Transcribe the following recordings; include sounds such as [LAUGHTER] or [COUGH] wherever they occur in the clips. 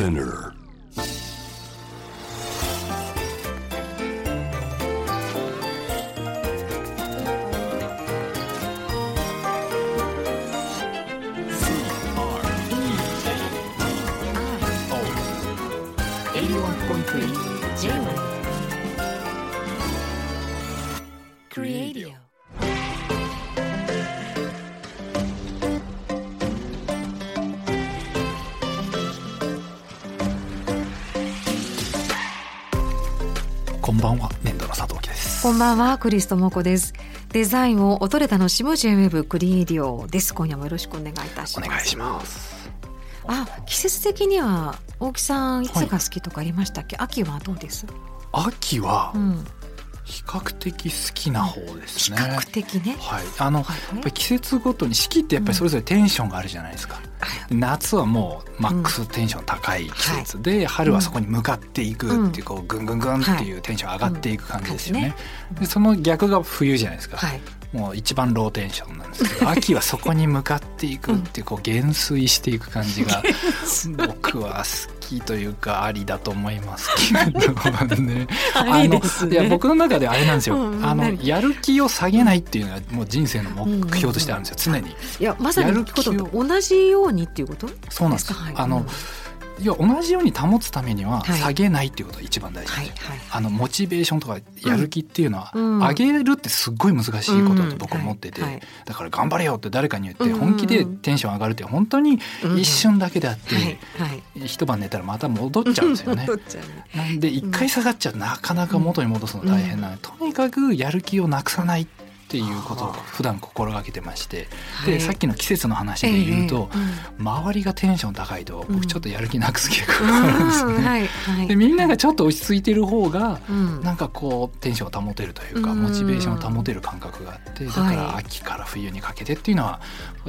Spinner. こんばんはクリストモコです。デザインを音で楽しむ J-Wave クリエイディオです。今夜もよろしくお願いいたします。お願いします。あ季節的には大木さんいつが好きとかありましたっけ、秋はどうです？秋は？うん比較的好きな方ですね。比較的ね。はい、あの、はいやっぱり季節ごとに四季ってやっぱりそれぞれテンションがあるじゃないですか。夏はもうマックステンション高い季節で、春はそこに向かっていくっていうこうぐんぐんぐんっていうテンション上がっていく感じですよね。でその逆が冬じゃないですか。はいもう一番ローテンションなんですけど秋はそこに向かっていくっていうこう減衰していく感じが僕は好きというかありだと思いますけどね。[LAUGHS] あのいや僕の中であれなんですよ、うんあの何？やる気を下げないっていうのはもう人生の目標としてあるんですよ、常に。いやまさにやる気とと同じようにっていうこと？そうなんです。はいあの、うんいや同じように保つためにははい。下げないっていうことが一番大事なんですよ。はいはい。あのモチベーションとかやる気っていうのは、うん。上げるってすっごい難しいことだと僕は思ってて、うんはい。はいだから頑張れよって誰かに言ってうん本気でテンション上がるって本当に一瞬だけであって、はいはい。一晩寝たらまた戻っちゃうんですよね。なんで一回下がっちゃうとなかなか元に戻すの大変なので、とにかくやる気をなくさないっていうことを普段心がけてまして、はい。でさっきの季節の話で言うと、ええ周りがテンション高いとうん。僕ちょっとやる気なくす傾向うんがあるんですね。でみんながちょっと落ち着いてる方がうん。なんかこうテンションを保てるというかうん。モチベーションを保てる感覚があってだから秋から冬にかけてっていうのは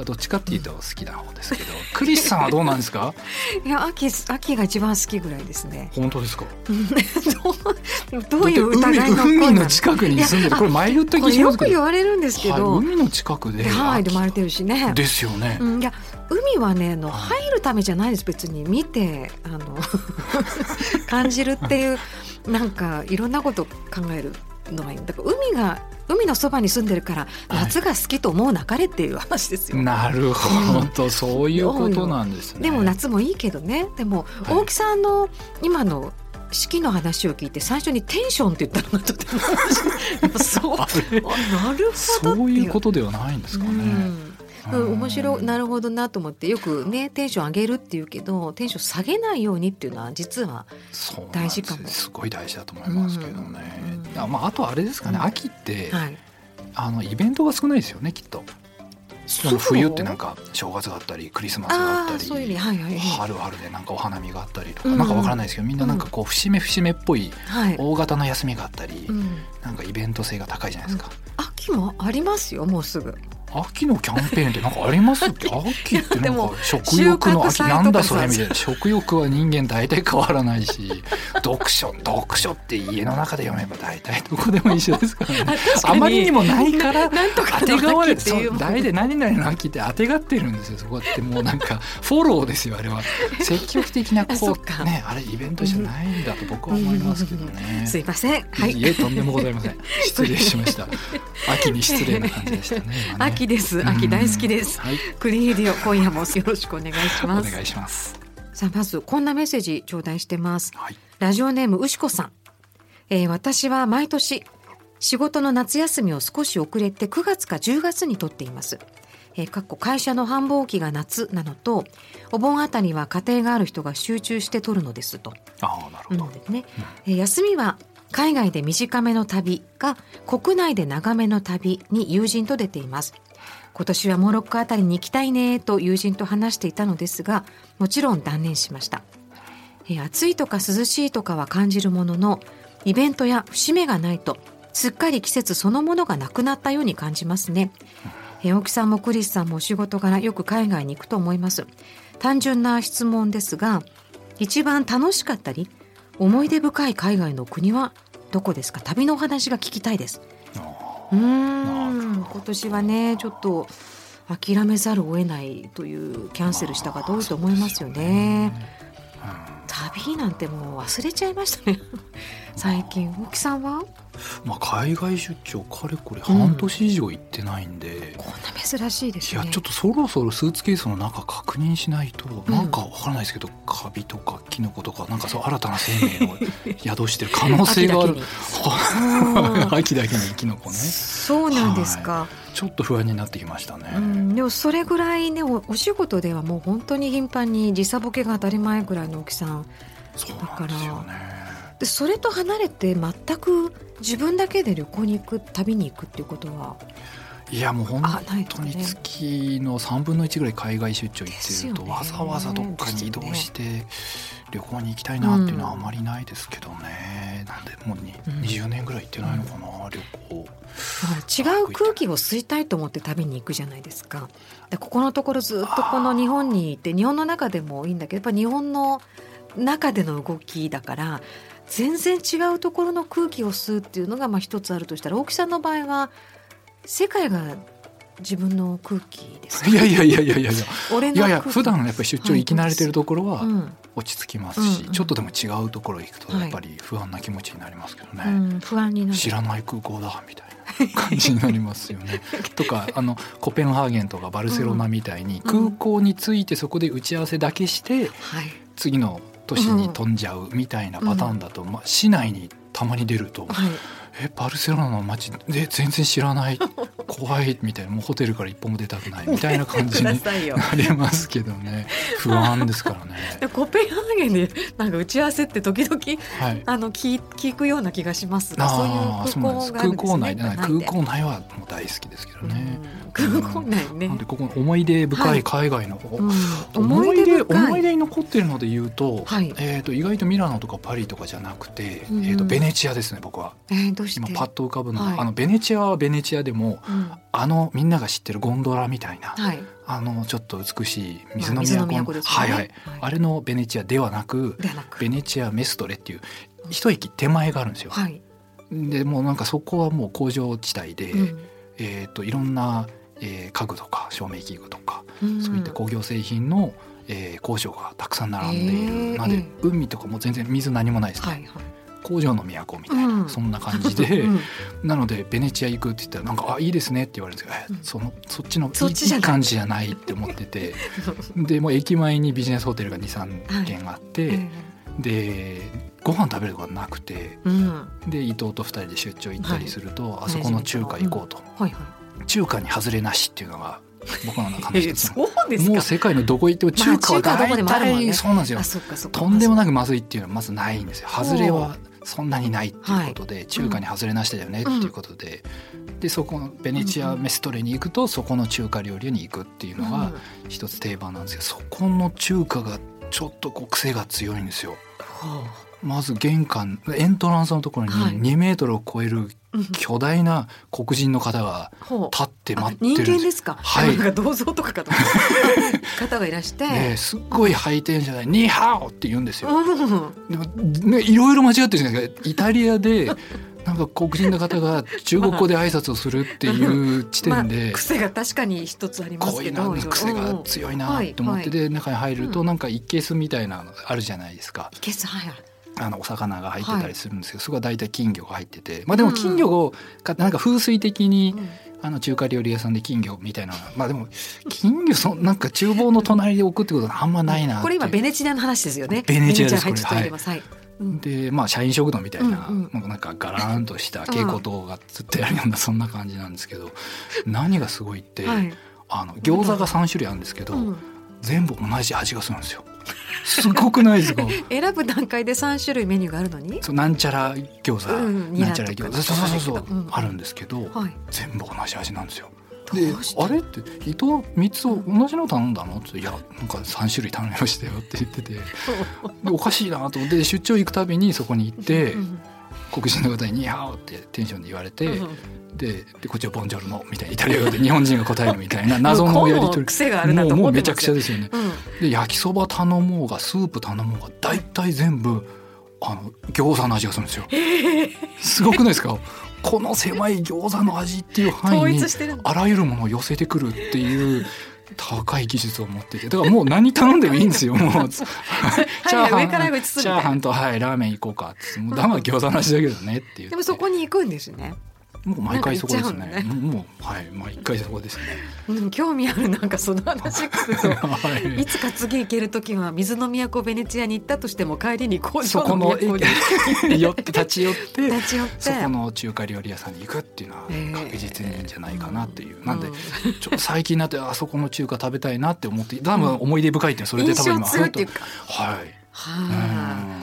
どっちかっていうと好きな方ですけど。[LAUGHS] クリスさんはどうなんですか？いや秋秋が一番好きぐらいですね。本当ですか？[LAUGHS] どうどういう疑いの海海の近くに住んでるこれ前言った気しますれるんですけはい、ど、海の近くで。ハワイで生まれてるしね。ですよね、うん、いや海はねあの入るためじゃないです。別に見てあの [LAUGHS] 感じるっていうなんかいろんなこと考えるのがいい。だから海が海のそばに住んでるからはい。夏が好きと思うなかれっていう話ですよ。なるほど、そういうことなんですね。でも夏もいいけどね。でもはい。大木さんの今の四季の話を聞いて最初にテンションって言ったのがとてもやっぱそうああれなるほどそういう。こととではないんですかね、うん。うん、面白い。なるほどなと思ってよくねテンション上げるっていうけどテンション下げないようにっていうのは実は大事かも。すごい大事だと思いますけどね、うんあまあ、あとあれですかね、うん秋って、はい。あのイベントが少ないですよねきっとでも冬ってなんか正月があったりクリスマスがあったり春は春でなんかお花見があったりとか、うん。なんかわからないですけどみんななんかこう節目節目っぽいはい、大型の休みがあったり、うん、なんかイベント性が高いじゃないですか、秋もありますよもうすぐ秋のキャンペーンってなんかありますっけ？[LAUGHS] 秋。ってなんか食欲の秋。なんだそれみたいな。食欲は人間大体変わらないし [LAUGHS] 読書読書って家の中で読めば大体どこでも一緒ですからね。あまりにもないからなんとか当てがわれて大で何々の秋って当てがってるんですよそこって。もうなんかフォローですよあれは。[LAUGHS] 積極的なこうねあれイベントじゃないんだと僕は思いますけどね。すいません。はい。いえとんでもございません。失礼しました。秋に失礼な感じでしたね今ね。秋です。秋大好きです。はい。クリエイディオ今夜もよろしくお願いしおます。願いします。さあまずこんなメッセージ頂戴してます。はい。ラジオネームうしこさん、えー私は毎年仕事の夏休みを少し遅れて9月か10月に取っています。えー、かっこ会社の繁忙期が夏なのとお盆あたりは家庭がある人が集中して取るのですと。ああなるほど、なのでね、えー休みは海外で短めの旅か国内で長めの旅に友人と出ています。今年はモロッコあたりに行きたいねと友人と話していたのですがもちろん断念しました。えー暑いとか涼しいとかは感じるもののイベントや節目がないとすっかり季節そのものがなくなったように感じますね、えー大木さんもクリスさんもお仕事柄よく海外に行くと思います。単純な質問ですが一番楽しかったり思い出深い海外の国はどこですか？旅のお話が聞きたいです。うーん今年はねちょっと諦めざるを得ないというキャンセルした方多いと思いますよね。うん旅なんてもう忘れちゃいましたね。最近。大木さんは？まあ、海外出張かれこれ半年以上行ってないんで、うん、こんな珍しいですね。いやちょっとそろそろスーツケースの中確認しないと、うん、なんかわからないですけどカビとかキノコとかなんかそう新たな生命を [LAUGHS] 宿してる可能性がある。秋だけに。キノコね。そうなんですか、はい、ちょっと不安になってきましたね、うん、でもそれぐらいねお仕事ではもう本当に頻繁に時差ボケが当たり前ぐらいの大きさん。そうなんでね。でそれと離れて全く自分だけで旅行に行く旅に行くっていうことはいやもう本当に月の3分の1ぐらい海外出張行ってると、わざわざどっかに移動して旅行に行きたいなっていうのはあまりないですけどね、なんでもうに、うん、20年ぐらい行ってないのかな、旅行。違う空気を吸いたいと思って旅に行くじゃないですか。でここのところずっとこの日本にいて日本の中でもいいんだけどやっぱ日本の中での動きだから全然違うところの空気を吸うっていうのがまあ一つあるとしたら大木さんの場合は世界が自分の空気です、いやいやいやいやいやいや。俺のいやいや普段やっぱり出張行き慣れてるところは落ち着きますし、うん、ちょっとでも違うところ行くとやっぱり不安な気持ちになりますけどね、はいうん、不安にな知らない空港だみたいな。感じになりますよね。[LAUGHS] とかあのコペンハーゲンとかバルセロナみたいに空港に着いてそこで打ち合わせだけして、次の都市に飛んじゃうみたいなパターンだと、まあ、市内にたまに出ると。はい。えバルセロナの街で全然知らない [LAUGHS] 怖いみたいなもうホテルから一歩も出たくないみたいな感じになりますけどね。不安ですからね。[LAUGHS] コペンハーゲンでなんか打ち合わせって時々、はい、あの聞聞くような気がします。がそういう空港内空港内はもう大好きですけどね。空港内ね。なんでここ思い出深い海外の、はいうん、思い出思い出に残ってるので言うと、はい、えっ、と意外とミラノとかパリとかじゃなくて、うん、えっ、とベネチアですね僕は。えー、どうして？今パッと浮かぶの。は、はい、あのベネチアはベネチアでも、うん、あのみんなが知ってるゴンドラみたいな、はい、あのちょっと美しい水の都、まあね、はいはい、あれのベネチアではなくベネチアメストレっていう一駅手前があるんですよ。はい、でもうなんかそこはもう工場地帯で、うん、えっ、といろんな、えー、家具とか照明器具とか、うん、そういった工業製品のえー、工場がたくさん並んでいる、えー、なので海とかも全然水何もないですね、はいはい、工場の都みたいな、うん、そんな感じで、[LAUGHS] うん、なのでベネチア行くって言ったらなんか「あいいですね」って言われるんですけど、うん、そのそっちのい。い感じじゃないって思ってて。[LAUGHS] でもう駅前にビジネスホテルが23軒あって、はい、でご飯食べるとこなくて、で伊藤と2人で出張行ったりすると、はい、あそこの中華行こうと、はいはい、中華に外れなしっていうのが僕の中の一つもう世界のどこ行っても中華は大体そうなんですよ、とんでもなくまずいっていうのはまずないんですよ。外れはそんなにないっていうことで、はい、中華に外れなしだよねっていうことで、うん、でそこのベネチアメストレに行くとそこの中華料理に行くっていうのが一つ定番なんですけどそこの中華がちょっとこう癖が強いんですよ。はあまず玄関エントランスのところに2メートルを超える巨大な黒人の方が立って待ってる、人間ですか？はい。なんか銅像とかかと。[LAUGHS] 方がいらして、ね、すっごいハイテンじゃない、ニーハオって言うんですよ。でもねいろいろ間違ってるじゃないですか。イタリアでなんか黒人の方が中国語で挨拶をするっていう地点で、まあ、癖が確かに一つありますけど。癖が強いなと思ってで中に入るとなんか一ケースみたいなのあるじゃないですか。一ケースはいあのお魚が入ってたりするんですけど、そこは大体金魚が入っててまあでも金魚をなんか風水的に、あの中華料理屋さんで金魚みたいなまあでも金魚そなんか厨房の隣で置くってことはあんまないなこれ今ベネチアの話ですよね。ベネチアですこれはい、でまあ社員食堂みたいな、うんうん、なんかガラーンとした蛍光灯がつってあるようなそんな感じなんですけど何がすごいって、はい、あの餃子が3種類あるんですけど、うん、全部同じ味がするんですよ。すごくないですか？[LAUGHS] 選ぶ段階で3種類メニューがあるのに？そうなんちゃら餃子、うん、なんちゃら餃子。そうそうそう、う。ん、あるんですけど、はい、全部同じ味なんですよ。であれって伊藤3つ同じの頼んだの？って「いやなんか3種類頼みましたよ」って言ってて。[LAUGHS] でおかしいなと。思って出張行くたびにそこに行って黒人の方に「ニーハオ」ってテンションで言われて。ででこっちは「ボンジョルノ」みたいなイタリア語で日本人が答えるみたいな [LAUGHS] 謎のやり取りもうもうめちゃくちゃですよね。うん、で焼きそば頼もうがスープ頼もうが大体全部あの餃子の味がするんですよ。すごくないですか？[LAUGHS] この狭い餃子の味っていう範囲にあらゆるものを寄せてくるっていう高い技術を持っててだからもう何頼んでもいいんですよ。[LAUGHS] もう [LAUGHS] チャーハン、チャーハンとはいラーメン行こうかって。もうだが餃子の味だけどねっていうでもそこに行くんですねもう毎回そこですね。ねもうはい毎回そこですね。うん、興味あるなんかその話聞くと、[LAUGHS] はい、いつか次行ける時は水の都ベネチアに行ったとしても帰りに工場の都に寄って立ち寄って立ち寄ってそこの中華料理屋さんに行くっていうのは確実にいいんじゃないかなっていう。えー、なんで、ちょっと最近になってあそこの中華食べたいなって思って多分思い出深いってそれで多分今はい。は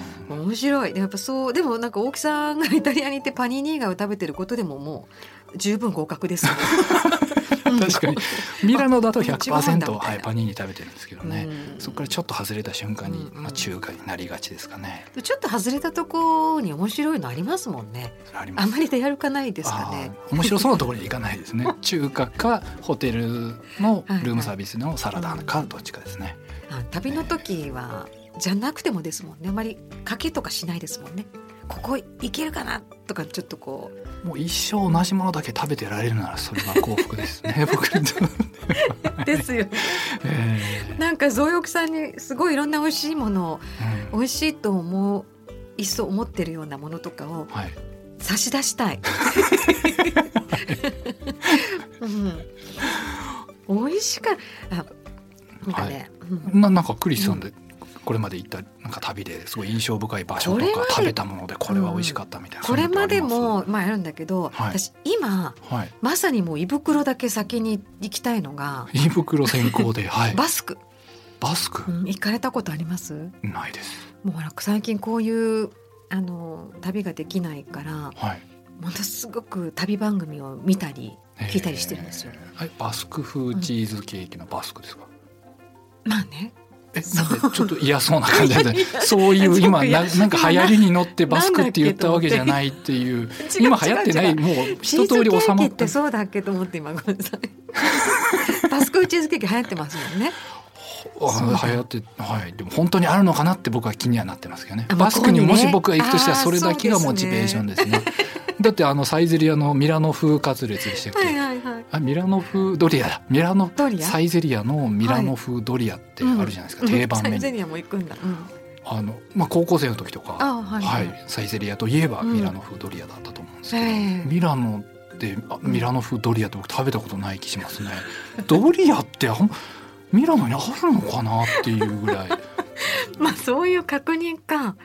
い。面白い。やっぱそうでもなんか大木さんがイタリアに行ってパニーニーガを食べてることでももう十分合格です、ね、[LAUGHS] 確かに。ミラノだと100%、はい、パニーニ食べてるんですけどね、そこからちょっと外れた瞬間に、まあ、中華になりがちですかね。ちょっと外れたとこに面白いのありますもんね。あまり出歩かないですかね。面白そうなところに行かないですね。中華かホテルのルームサービスのサラダかどっちかですね、旅の時はじゃなくてもですもんね。あまり賭けとかしないですもんね。ここいけるかなとかちょっとこう。もう一生同じものだけ食べてられるならそれは幸福ですね。[LAUGHS] 僕にとってですよね、[LAUGHS] えー、なんか増翼さんにすごいいろんな美味しいものを、うん、美味しいと思ういっそ思ってるようなものとかを差し出したい、[LAUGHS] うん、美味しかあなんかね、はい。うん、ななんかクリスさんで、これまで行ったなんか旅ですごい印象深い場所とか食べたものでこれは美味しかったみたいな、これまでもまあやるんだけど、はい、私今、はい、まさにもう胃袋だけ先に行きたいのが胃袋先行で、[LAUGHS] はい、バスク。バスク、うん、行かれたことあります？ないです。もうほら最近こういうあの旅ができないから、はい、ものすごく旅番組を見たり聞いたりしてるんですよ。えー、バスク風チーズケーキのバスクですか、うん、まあねちょっと嫌そうな感じでそういう今ななんか流行りに乗ってバスクって言ったわけじゃないっていう今流行ってないもう一通り収まってそうだっけと思って今ごめんなさい。[LAUGHS] バスクチーズケーキ流行ってますもんね流行ってはい。でも本当にあるのかなって僕は気にはなってますけどね。バスクにもし僕が行くとしたらそれだけがモチベーションですね。[LAUGHS] だってあのサイゼリアのミラノ風カツレツでしたっけ、はいはいはい、あミラノ風ドリアだ。ミラノサイゼリアのミラノ風ドリアってあるじゃないですか、はい、定番メニュー、サイゼリアも行くんだ、うん、あのまあ、高校生の時とか、はい、はい、サイゼリアといえばミラノ風ドリアだったと思うんですけど、うん、ミラノでミラノ風ドリアって僕食べたことない気しますね。ドリアってミラノにあるのかなっていうぐらい。[LAUGHS] まあそういう確認か。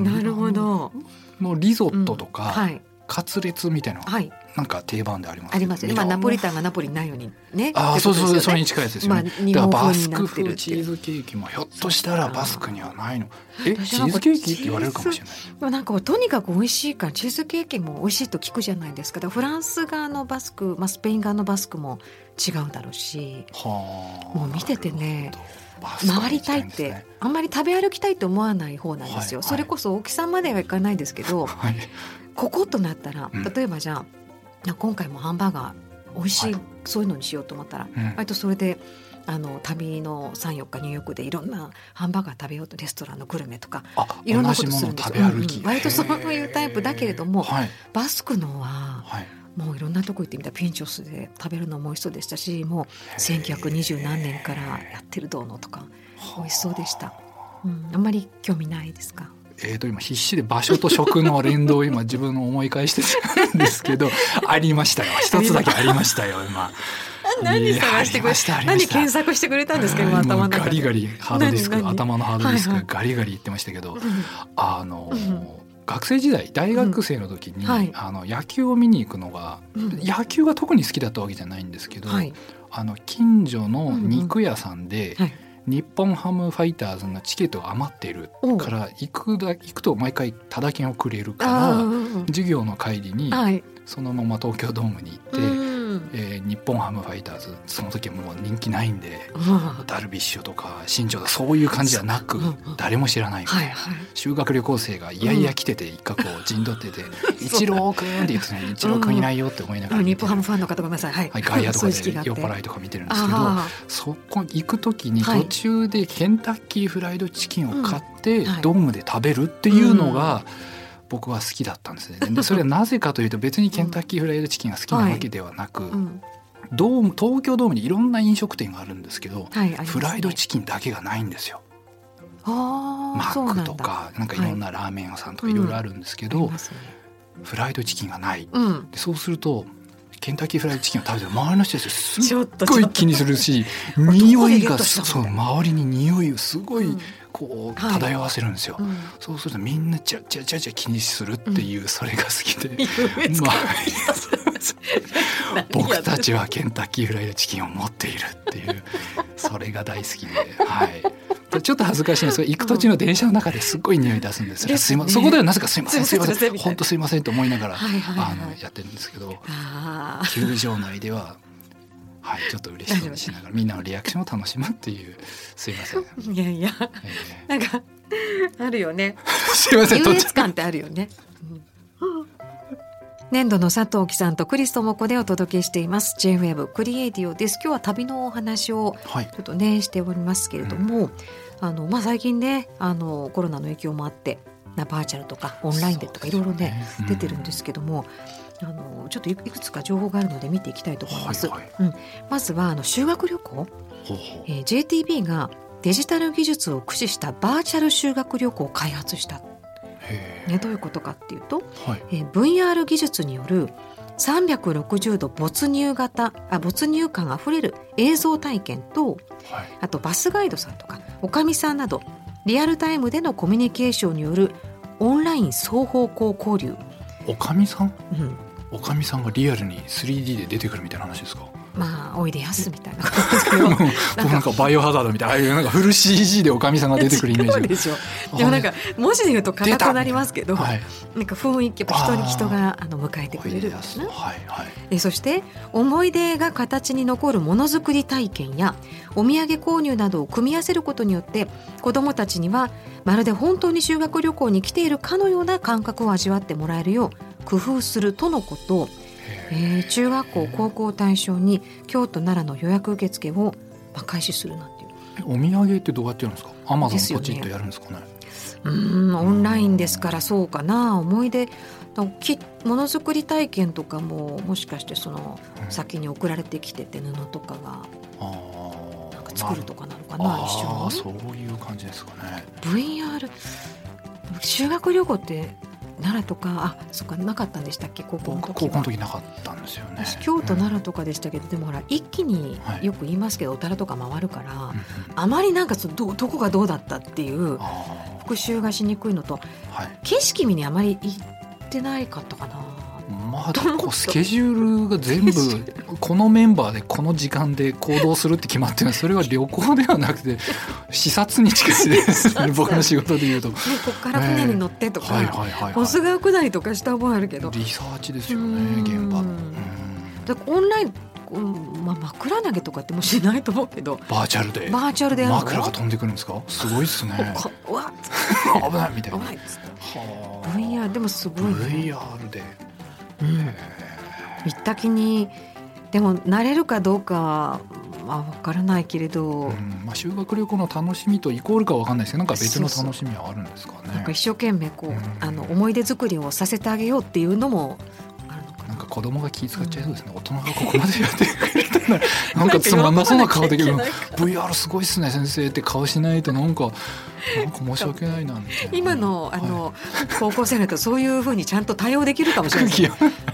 なるほど。のリゾットとか、はい、カツレツみたいな、はい、なんか定番であります、あります今ナポリタンがナポリないようにね。ああ、そうそうそうそれに近いですよね。まあ、バスク風チーズケーキもひょっとしたらバスクにはないの。えチーズケーキって言われるかもしれない。なんかとにかく美味しいからチーズケーキも美味しいと聞くじゃないですか。フランス側のバスク、まあスペイン側のバスクも違うだろうし。はあ。もう見ててね。回りたいって、ね、あんまり食べ歩きたいと思わない方なんですよ、はい、それこそ大きさまではいかないですけど、はい、こことなったら例えばじゃあ、今回もハンバーガー美味しい、はい、そういうのにしようと思ったら、うん、割とそれであの旅の34日ニューヨークでいろんなハンバーガー食べようとレストランのグルメとかいろんなことするんですよ、うんうん、割とそういうタイプだけれども、バスクのは、もういろんなとこ行ってみたピンチョスで食べるのも美味しそうでしたしもう1920何年からやってるどうのとか美味しそうでした、うん、あんまり興味ないですか？えー、と今必死で場所と食の連動を今自分の思い返してるんですけど [LAUGHS] ありましたよ。一つだけありましたよ今。[LAUGHS] 何探してくれ何検索してくれたんですか今頭のガリガリハードディスク頭のハードディスクガリガリ言ってましたけど、あの、学生時代大学生の時に、あの野球を見に行くのが、野球が特に好きだったわけじゃないんですけど、あの近所の肉屋さんで、日本ハムファイターズのチケットが余っているから行くだ行くと毎回タダ券をくれるから授業の帰りにそのまま東京ドームに行って。えー、日本ハムファイターズその時はもう人気ないんで、ダルビッシュとか新庄だそういう感じじゃなく、誰も知らない、はいはい、修学旅行生がいやいや来てて一角を陣取ってて「イチロー君」って言ってね「イチロー君いないよ」って思いながら、日本ハムファンの方ごめんなさい、はい、外野とかで [LAUGHS] 酔っ払いとか見てるんですけどそこ行く時に途中でケンタッキーフライドチキンを買ってドームで食べるっていうのが、僕は好きだったんですね。でそれはなぜかというと別にケンタッキーフライドチキンが好きなわけではなく、ドーム東京ドームにいろんな飲食店があるんですけど、はい、フライドチキンだけがないんですよ。あマックとかなんかいろんなラーメン屋さんとかい。ろいろあるんですけど、ありますねフライドチキンがない。うん。でそうするとケンタッキーフライドチキンを食べてる周りの人たちすっごい気にするし [LAUGHS] 匂いがそう周りに匂いをすごいうんこうはい漂わせるんですよ。うんそうするとみんなチャチャチャチャ気にするっていうそれが好きで、[LAUGHS] ま感あ僕たちはケンタッキーフライドチキンを持っているっていうそれが大好きで、はい。ちょっと恥ずかしいんですが行く途中の電車の中ですっごい匂い出すんですよ。ですね。すいまそこではなぜかすいませんすいません本当すいませんと思いながらはいはいはいあのやってるんですけど球場内では。はい、ちょっと嬉しそうにしながらみんなのリアクションを楽しむっていうすいません、いやいやえなんかあるよね。ー [LAUGHS] すいません優越感ってあるよね。年度の佐藤貴さんとクリストモコでお届けしています。J-WAVE クリエイティオです。今日は旅のお話をはい。ちょっとねしておりますけれども、あのまあ最近ねあのコロナの影響もあってなバーチャルとかオンラインでとかいろいろねね出てるんですけども、あのちょっといくつか情報があるので見ていきたいと思います。はいはい。うん、まずはあの修学旅行、ほうほう。えー JTB がデジタル技術を駆使したバーチャル修学旅行を開発した、へね、どういうことかっていうと、ーはい。えー VR 技術による360度没入型あ没入感あふれる映像体験とはい。あとバスガイドさんとかおかみさんなどリアルタイムでのコミュニケーションによるオンライン双方向交流、おかみさん？うん、おかみさんがリアルに 3D で出てくるみたいな話ですか？まあおいでやすみたいな感じですけど。[LAUGHS] 僕なんかバイオハザードみたいなああいうなんかフル CG でおかみさんが出てくるイメージでしょでもなんか文字で言うと硬くなりますけど、はいなんか雰囲気やっぱ人に人があの迎えてくれるんです。ね。はいはい。えそして思い出が形に残るものづくり体験やお土産購入などを組み合わせることによって子どもたちにはまるで本当に修学旅行に来ているかのような感覚を味わってもらえるよう工夫するとのこと、えー中学校高校を対象に京都奈良の予約受付をまあ開始するなんていう。えお土産ってどうやってやるんですか？アマゾンポチッとやるんですかね？うーん。オンラインですからそうかな思い出。きものづくり体験とかももしかしてそのうん。先に送られてきてて布とかがあなんか作るとかなのかなあ一あ緒そういう感じですかね。VR 修学旅行って奈良とかあそっかなかったんでしたっけ？高校の僕時は。高校の時なかったんですよね。私京都うん奈良とかでしたけど、でもほら一気にはいよく言いますけどお寺とか回るから、うんうん。あまりなんかそどどこがどうだったっていうあ復習がしにくいのとあはい。景色見にあまり行ってないかったかな。まあこうスケジュールが全部このメンバーでこの時間で行動するって決まってる。それは旅行ではなくて視察に近いですね。僕の仕事でいうと。ね、こっから船に乗ってとか、はい。はい。はい。下りとかした覚えあるけど。リサーチですようん。ね現場。うん。だからオンライン、うんまあ、枕投げとかってもしないと思うけど。バーチャルで。バーチャルで枕が飛んでくるんですか？すごいですね。[LAUGHS] 危ないみたいな。危ないっつって。はあ VR でもすごいね、VR でうん、行った気にでも慣れるかどうかは、まあ、分からないけれど、うん。まあ修学旅行の楽しみとイコールかわかんないですけどなんか別の楽しみはあるんですかね。なんか一生懸命こう、うん。あの思い出作りをさせてあげようっていうのも子供が気遣っちゃいそうですね、大人がここまでやってくれたらなんかつまんなそうな顔できる。VR すごいっすね先生って顔しないとなんかなんか申し訳ないな今のあはい。の、高校生だとそういうふうにちゃんと対応できるかもしれない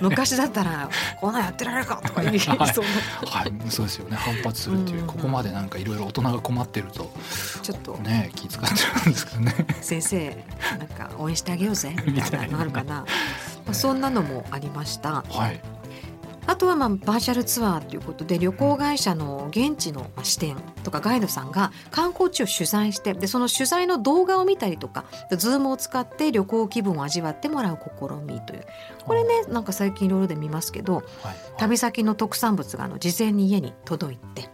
昔だったらこんなんやってられるかとか言いそうな。はい。そうですよね。反発するっていう、うん。ここまでなんかいろいろ大人が困ってるとちょっと。ね気遣っちゃうんですけどね。先生なんか応援してあげようぜみたいなのあるかな、まあ、そんなのもありました。はい。あとはまあバーチャルツアーということで旅行会社の現地のまあ支店とかガイドさんが観光地を取材してでその取材の動画を見たりとか Zoomを使って旅行気分を味わってもらう試みという。これねなんか最近いろいろで見ますけどはい。旅先の特産物があの事前に家に届いて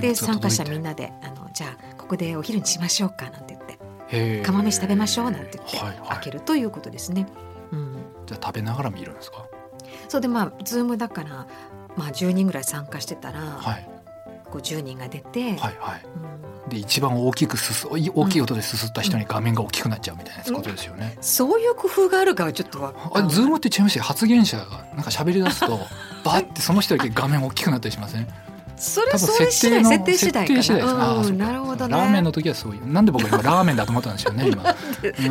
で参加者みんななであのじゃあここでお昼にしましょうかなんて言って釜飯食べましょうなんて言ってはいはい。開けるということですね。うんじゃあ食べながら見るんですか？そうでまあ Zoomだから、まあ、10人ぐらい参加してたら、はい。こう10人が出て、はいはい。うん。で一番大きくすす大きい音ですすった人に画面が大きくなっちゃうみたいなことですよね。そういう工夫があるかはちょっとわあズームって違いましたよ。発言者がなんか喋り出すと [LAUGHS] バッてその人だけ画面大きくなったりしません？それそれ次第設定次第かな。うん、なるほどね。ラーメンの時はそういう。なんで僕は今ラーメンだと思ったんでしょうね今。[LAUGHS]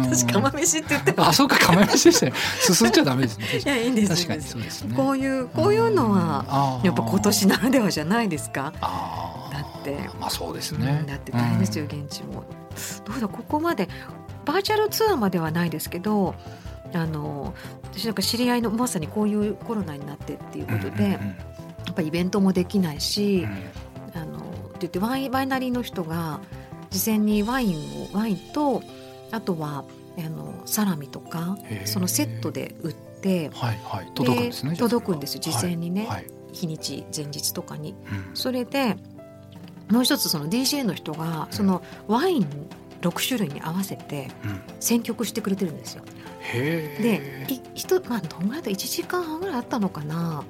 私釜飯って言ってあそうか釜飯でしたねすすっちゃダメですね。いやいいんです確かにそうですね。こういうこういうのはやっぱ今年ならではじゃないですか。あだって。まあそうですね、だって大変ですよ、現地も。どうだここまでバーチャルツアーまではないですけどあの私なんか知り合いのまさにこういうコロナになってっていうことで、やっぱイベントもできないし、あのって言ってワイワイナリーの人が事前にワインをワインとあとはあのサラミとかそのセットで売って、はいはい、届くんですね届くんですよ事前にね、はい。はい、日にち前日とかに。うん、それでもう一つその DJ の人がそのワイン6種類に合わせて選曲してくれてるんですよ。でい人まあどんぐらいだ1時間半ぐらいあったのかな、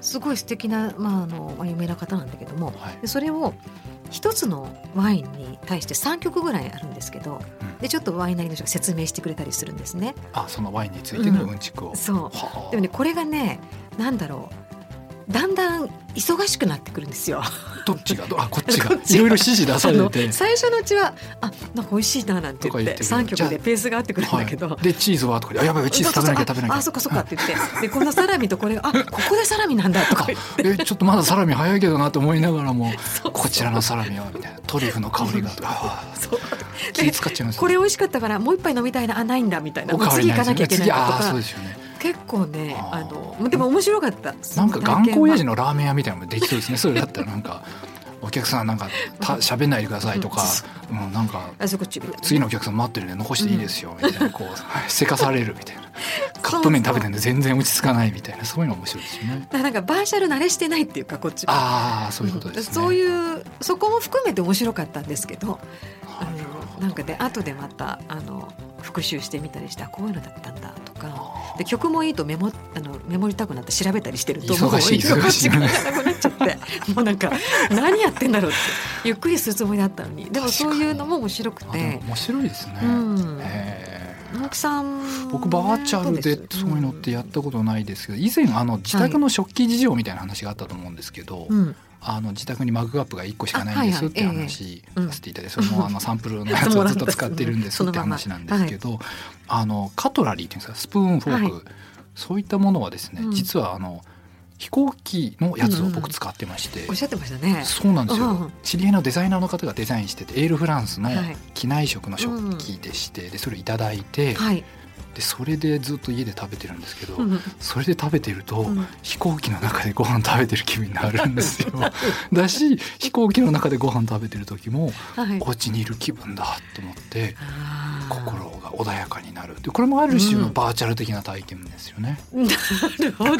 すごい素敵なまああの有名な方なんだけども、はい、でそれを一つのワインに対して3曲ぐらいあるんですけど、うん、でちょっとワイナリーの人が説明してくれたりするんですね。あそのワインについてのうんちくを。う。ん、そうでもねこれがねなんだろうだんだん忙しくなってくるんですよ。どっちが？あこっちが。いろいろ指示出されて。最初のうちはあなんか美味しいななんて言って三曲でペースが合ってくるんだけど、はい、でチーズはとかあやばいチーズ食べなきゃ食べなきゃ。あそっかそっかって言って。でこのサラミとこれがあここでサラミなんだとか。[LAUGHS] えちょっとまだサラミ早いけどなと思いながらもこちらのサラミはみたいな。トリュフの香りが。[LAUGHS] そう。気使っちゃいます、これ美味しかったからもう一杯飲みたいな。あないんだみたいな。次行かなきゃいけないとか。そうですよね結構ねあのでも面白かった。なんか頑固親父のラーメン屋みたいなのもできそうですね。[LAUGHS] それだったらなんかお客さんなんかた喋んないでくださいとか、うん、なんか次のお客さん待ってるんで残していいですよ。みたいなこうせかされるみたいな。カップ麺食べてるんで全然落ち着かないみたいな。そういうの面白いですよね。なんかバーチャル慣れしてないっていうかこっち。ああそういうことです、ね、そういうそこも含めて面白かったんですけど。あのなんかで後でまたあの復習してみたりしてこういうのだったんだとか。で曲もいいとメモあのメモりたくなって調べたりしてると忙しい忙しい。時間がなくなっちゃって。もうなんか何やってんだろうってゆっくりするつもりだったのに。でもそういうのも面白くて。面白いですね。うん。青木さん僕バーチャルでそういうのってやったことないですけど以前あの自宅の食器事情みたいな話があったと思うんですけど、うんあの自宅にマグカップが1個しかないんですって話させていただいて、そのあのサンプルのやつをずっと使ってるんですって話なんですけど、[LAUGHS] あのカトラリーっていうんですかスプーンフォーク、そういったものはですね、実はあの飛行機のやつを僕使ってまして、おっしゃってましたね。そうなんですよ、知り合いのデザイナーの方がデザインしてて。エールフランスの機内食の食器でして、でそれをいただいて、でそれでずっと家で食べてるんですけど、うん、それで食べてると、うん、飛行機の中でご飯食べてる気分になるんですよ。[LAUGHS] だし飛行機の中でご飯食べてる時も、はい、お家にいる気分だと思って心が穏やかになる。でこれもある種のバーチャル的な体験ですよね。うん、なるほどね。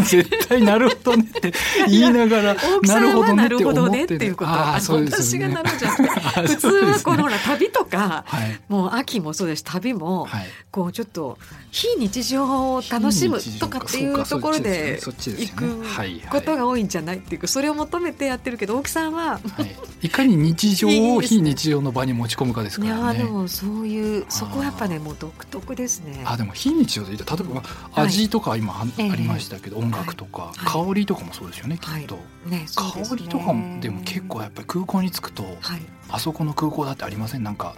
[LAUGHS] 絶対なるほどねって言いながらなるほどねって思ってっていうこと。あそうです、ね、私がなるじゃん [LAUGHS] 普通はこのほら旅とか、はい、もう秋もそうです。旅も、はい、こうちょっと非日常を楽しむとかっていうところで行くことが多いんじゃないっていうそれを求めてやってるけど大木さんは、はい、いかに日常を非日常の場に持ち込むかですからね。いやでもそういうそこはやっぱねもう独特ですね。あでも非日常で例えば味とか今ありましたけど、音楽とか、香りとかもそうですよねきっと、ね香りとかもでも結構やっぱり空港に着くと、あそこの空港だってありません？なんか。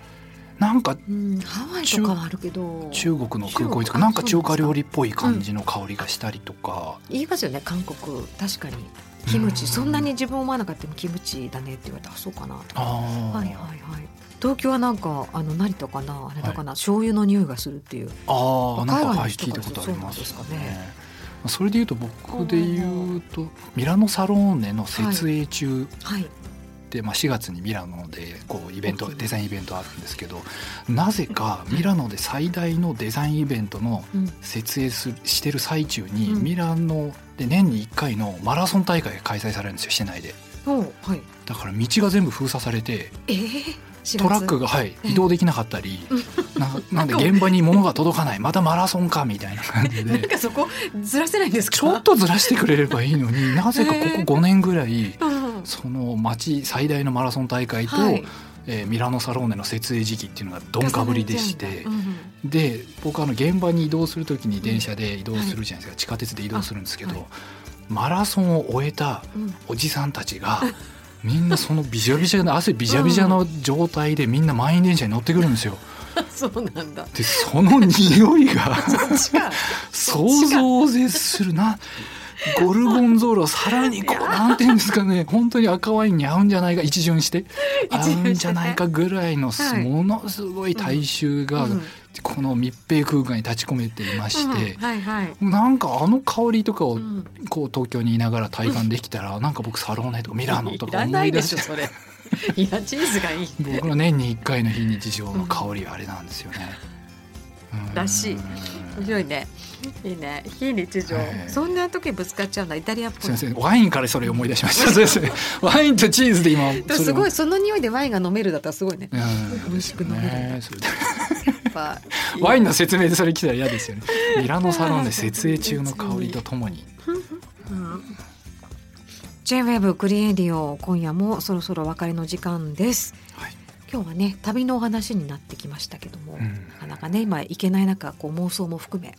なんか、うん、ハワイとかはあるけど中国の空港になんか中華料理っぽい感じの香りがしたりとか、うん、言いますよね韓国。確かに。キムチ、うん、そんなに自分思わなかったもキムチだねって言われたらそうかなとはいはいはい。東京はなんかあの成田かなあれだかな、はい、醤油の匂いがするっていう。ああなんかはい聞いたことありますですかね。それでいうと僕で言うとミラノサローネの設営中、はい、まあ、4月にミラノでこうイベントデザインイベントあるんですけどなぜかミラノで最大のデザインイベントの設営すしてる最中に、ミラノで年に1回のマラソン大会が開催されるんですよ市内で。はい、だから道が全部封鎖されて、えートラックが、はい、移動できなかったり、ななんで現場に物が届かないまたマラソンかみたいな感じで。[LAUGHS] なんかそこずらせないんですか？ちょっとずらしてくれればいいのになぜかここ5年ぐらい、その町最大のマラソン大会と、はい、えー、ミラノサローネの設営時期っていうのがどんかぶりでして、うん、で僕あの現場に移動する時に電車で移動するじゃないですか、うん、地下鉄で移動するんですけど、はい、マラソンを終えたおじさんたちが、みんなそのびしゃびしゃな汗びしゃびしゃの状態でみんな満員電車に乗ってくるんですよ。[LAUGHS] そうなんだ。でその匂いが [LAUGHS] 想像を絶する。な。ゴルゴンゾーラをさらにこうなんていうんですかね。本当に赤ワインに合うんじゃないか。一巡して。合うんじゃないかぐらいのものすごい大衆がこの密閉空間に立ち込めていまして、なんかあの香りとかをこう東京にいながら体感できたらなんか僕サローネとかミラノとか思い出して。いやチーズがいい僕の年に1回の非日常の香りはあれなんですよね。らしい。面白いねいいね。非日常、そんな時ぶつかっちゃうんだイタリアっぽい。すみません。ワインからそれ思い出しました。[LAUGHS] ワインとチーズで今すごいその匂いでワインが飲めるだったらすごいね。美味しく飲めるワインの説明でそれ来たら嫌ですよね。ミラノサロンで設営中の香りとともに、うん J-WEB クリエイディオ今夜もそろそろお別れの時間です、はい今日はね旅のお話になってきましたけども、うん、なかなかね今行けない中こう妄想も含め。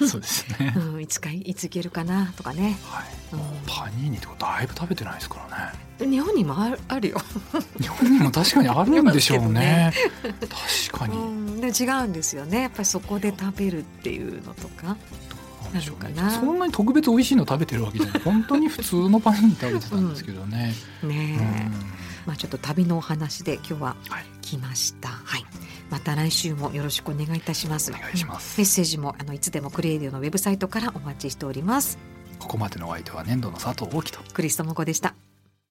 [LAUGHS] そうですね、[LAUGHS] うん、いつかいつ行けるかなとかね、はい。うん、パニーニとかだいぶ食べてないですからね。日本にもああるよ。[LAUGHS] 日本にも確かにあるんでしょうね。ね、確かに、うん、で違うんですよね。やっぱりそこで食べるっていうのとか。なのかな、そんなに特別美味しいの食べてるわけじゃない。本当に普通のパニーニ食べてたんですけどね、ねえ、まあ、ちょっと旅のお話で今日は来ました。はい、はい、また来週もよろしくお願いいたします。お願いします。メッセージもあのいつでもクリエイディオのウェブサイトからお待ちしております。ここまでのお相手は年度の佐藤大樹とクリストモコでした。